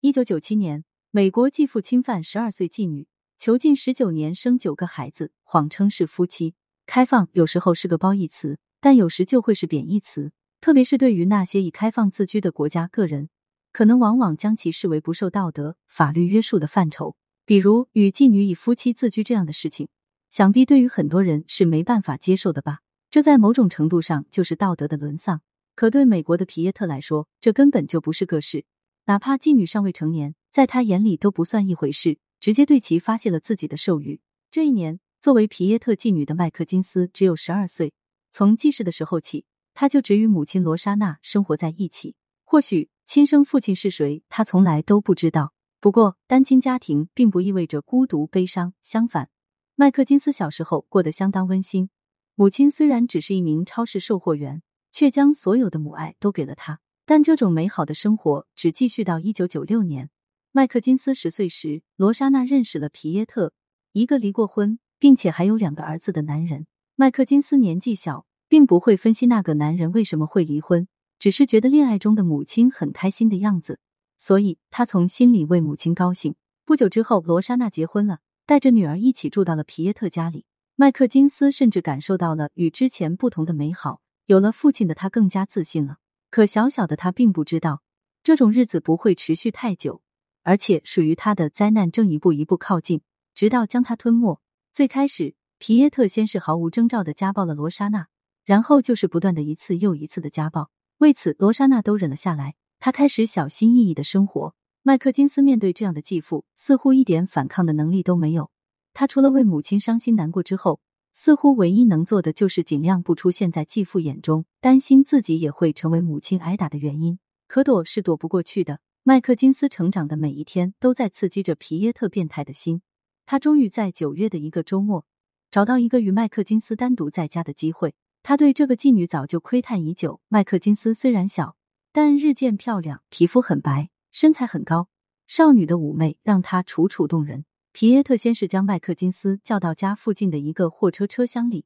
一九九七年，美国继父侵犯十二岁妓女，囚禁十九年，生九个孩子，谎称是夫妻。开放有时候是个褒义词，但有时就会是贬义词，特别是对于那些以开放自居的国家个人，可能往往将其视为不受道德法律约束的范畴。比如与妓女以夫妻自居这样的事情，想必对于很多人是没办法接受的吧？这在某种程度上就是道德的沦丧。可对美国的皮耶特来说，这根本就不是个事。哪怕妓女尚未成年，在他眼里都不算一回事，直接对其发泄了自己的兽欲。这一年，作为皮耶特妓女的麦克金斯只有十二岁。从记事的时候起，他就只与母亲罗莎娜生活在一起。或许亲生父亲是谁，他从来都不知道。不过，单亲家庭并不意味着孤独悲伤，相反，麦克金斯小时候过得相当温馨。母亲虽然只是一名超市售货员，却将所有的母爱都给了他。但这种美好的生活只继续到一九九六年，麦克金斯十岁时，罗莎娜认识了皮耶特，一个离过婚并且还有两个儿子的男人。麦克金斯年纪小，并不会分析那个男人为什么会离婚，只是觉得恋爱中的母亲很开心的样子，所以他从心里为母亲高兴。不久之后，罗莎娜结婚了，带着女儿一起住到了皮耶特家里。麦克金斯甚至感受到了与之前不同的美好，有了父亲的他更加自信了。可小小的他并不知道，这种日子不会持续太久，而且属于他的灾难正一步一步靠近，直到将他吞没。最开始，皮耶特先是毫无征兆的家暴了罗莎娜，然后就是不断的一次又一次的家暴。为此，罗莎娜都忍了下来。他开始小心翼翼的生活。麦克金斯面对这样的继父，似乎一点反抗的能力都没有。他除了为母亲伤心难过之后，似乎唯一能做的就是尽量不出现在继父眼中，担心自己也会成为母亲挨打的原因。可躲是躲不过去的。麦克金斯成长的每一天都在刺激着皮耶特变态的心。他终于在九月的一个周末找到一个与麦克金斯单独在家的机会。他对这个妓女早就窥探已久。麦克金斯虽然小，但日渐漂亮，皮肤很白，身材很高，少女的妩媚让他楚楚动人。皮耶特先是将麦克金斯叫到家附近的一个货车车厢里，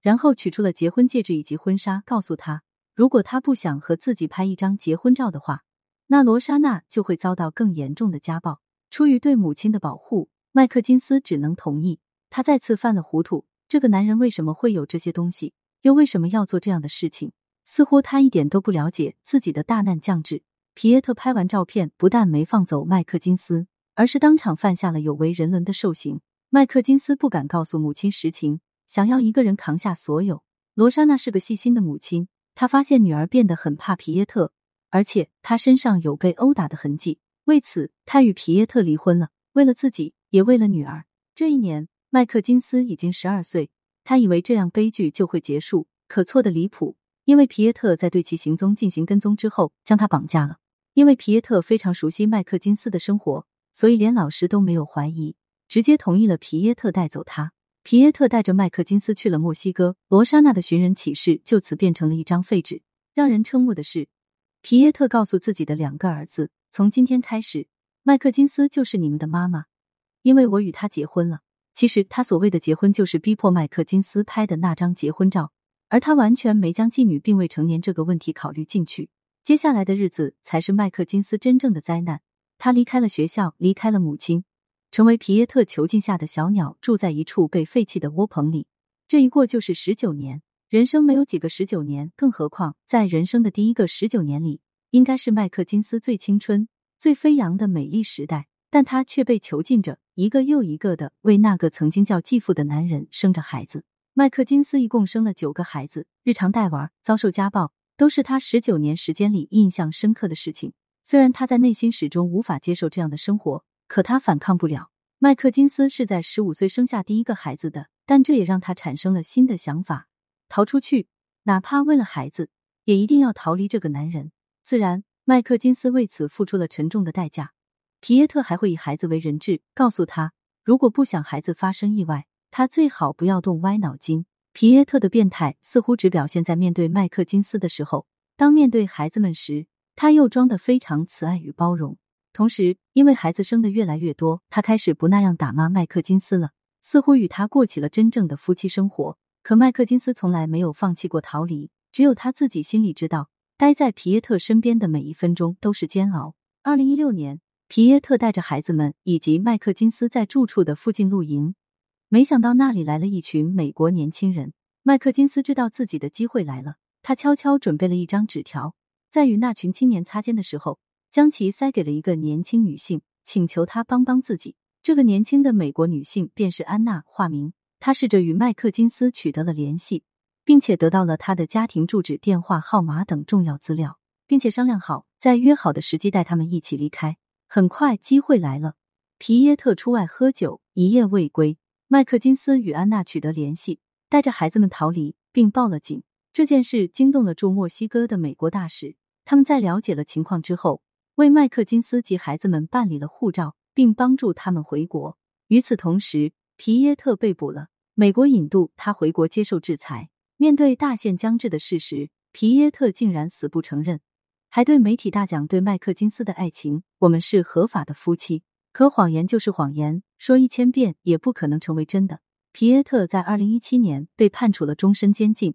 然后取出了结婚戒指以及婚纱，告诉他，如果他不想和自己拍一张结婚照的话，那罗莎娜就会遭到更严重的家暴。出于对母亲的保护，麦克金斯只能同意。他再次犯了糊涂。这个男人为什么会有这些东西？又为什么要做这样的事情？似乎他一点都不了解自己的大难将至。皮耶特拍完照片，不但没放走麦克金斯。而是当场犯下了有违人伦的兽行。麦克金斯不敢告诉母亲实情，想要一个人扛下所有。罗莎娜是个细心的母亲，她发现女儿变得很怕皮耶特，而且她身上有被殴打的痕迹。为此，她与皮耶特离婚了，为了自己，也为了女儿。这一年，麦克金斯已经十二岁，他以为这样悲剧就会结束，可错的离谱。因为皮耶特在对其行踪进行跟踪之后，将他绑架了。因为皮耶特非常熟悉麦克金斯的生活。所以连老师都没有怀疑，直接同意了皮耶特带走他。皮耶特带着麦克金斯去了墨西哥，罗莎娜的寻人启事就此变成了一张废纸。让人瞠目的是，皮耶特告诉自己的两个儿子：“从今天开始，麦克金斯就是你们的妈妈，因为我与他结婚了。”其实他所谓的结婚，就是逼迫麦克金斯拍的那张结婚照，而他完全没将妓女并未成年这个问题考虑进去。接下来的日子才是麦克金斯真正的灾难。他离开了学校，离开了母亲，成为皮耶特囚禁下的小鸟，住在一处被废弃的窝棚里。这一过就是十九年。人生没有几个十九年，更何况在人生的第一个十九年里，应该是麦克金斯最青春、最飞扬的美丽时代。但他却被囚禁着，一个又一个的为那个曾经叫继父的男人生着孩子。麦克金斯一共生了九个孩子，日常带娃、遭受家暴，都是他十九年时间里印象深刻的事情。虽然他在内心始终无法接受这样的生活，可他反抗不了。麦克金斯是在十五岁生下第一个孩子的，但这也让他产生了新的想法：逃出去，哪怕为了孩子，也一定要逃离这个男人。自然，麦克金斯为此付出了沉重的代价。皮耶特还会以孩子为人质，告诉他，如果不想孩子发生意外，他最好不要动歪脑筋。皮耶特的变态似乎只表现在面对麦克金斯的时候，当面对孩子们时。他又装得非常慈爱与包容，同时因为孩子生的越来越多，他开始不那样打骂麦克金斯了，似乎与他过起了真正的夫妻生活。可麦克金斯从来没有放弃过逃离，只有他自己心里知道，待在皮耶特身边的每一分钟都是煎熬。二零一六年，皮耶特带着孩子们以及麦克金斯在住处的附近露营，没想到那里来了一群美国年轻人。麦克金斯知道自己的机会来了，他悄悄准备了一张纸条，在与那群青年擦肩的时候，将其塞给了一个年轻女性，请求她帮帮自己。这个年轻的美国女性便是安娜，化名。她试着与麦克金斯取得了联系，并且得到了他的家庭住址、电话号码等重要资料，并且商量好在约好的时机带他们一起离开。很快，机会来了，皮耶特出外喝酒，一夜未归。麦克金斯与安娜取得联系。带着孩子们逃离，并报了警。这件事惊动了驻墨西哥的美国大使。他们在了解了情况之后，为麦克金斯及孩子们办理了护照，并帮助他们回国。与此同时，皮耶特被捕了，美国引渡他回国接受制裁。面对大限将至的事实，皮耶特竟然死不承认，还对媒体大讲对麦克金斯的爱情：“我们是合法的夫妻。”可谎言就是谎言，说一千遍也不可能成为真的。皮耶特在二零一七年被判处了终身监禁，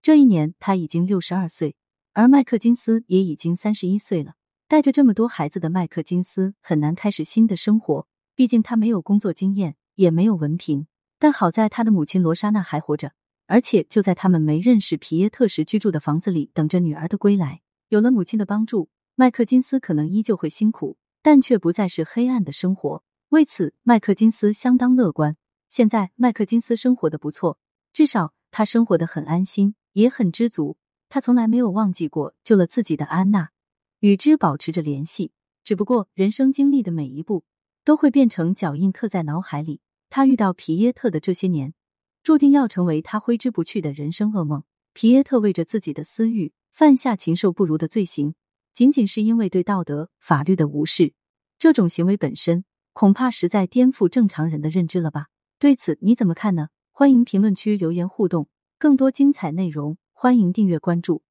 这一年他已经六十二岁，而麦克金斯也已经三十一岁了。带着这么多孩子的麦克金斯很难开始新的生活，毕竟他没有工作经验，也没有文凭。但好在他的母亲罗莎娜还活着，而且就在他们没认识皮耶特时居住的房子里，等着女儿的归来。有了母亲的帮助，麦克金斯可能依旧会辛苦，但却不再是黑暗的生活。为此，麦克金斯相当乐观。现在麦克金斯生活的不错，至少他生活的很安心，也很知足。他从来没有忘记过救了自己的安娜，与之保持着联系。只不过人生经历的每一步都会变成脚印，刻在脑海里。他遇到皮耶特的这些年，注定要成为他挥之不去的人生噩梦。皮耶特为着自己的私欲犯下禽兽不如的罪行，仅仅是因为对道德法律的无视，这种行为本身恐怕实在颠覆正常人的认知了吧。对此你怎么看呢？欢迎评论区留言互动，更多精彩内容欢迎订阅关注。